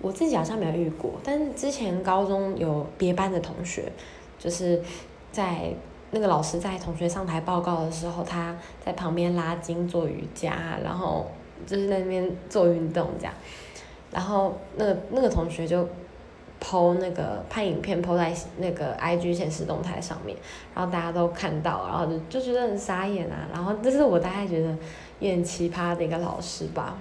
我自己好像没有遇过，但是之前高中有别班的同学，就是在那个老师在同学上台报告的时候，他在旁边拉筋做瑜伽，然后就是在那边做运动这样，然后那个那个同学就。剖那个拍影片剖在那个 I G 现实动态上面，然后大家都看到，然后就就觉得很傻眼啊。然后这是我大概觉得有点奇葩的一个老师吧。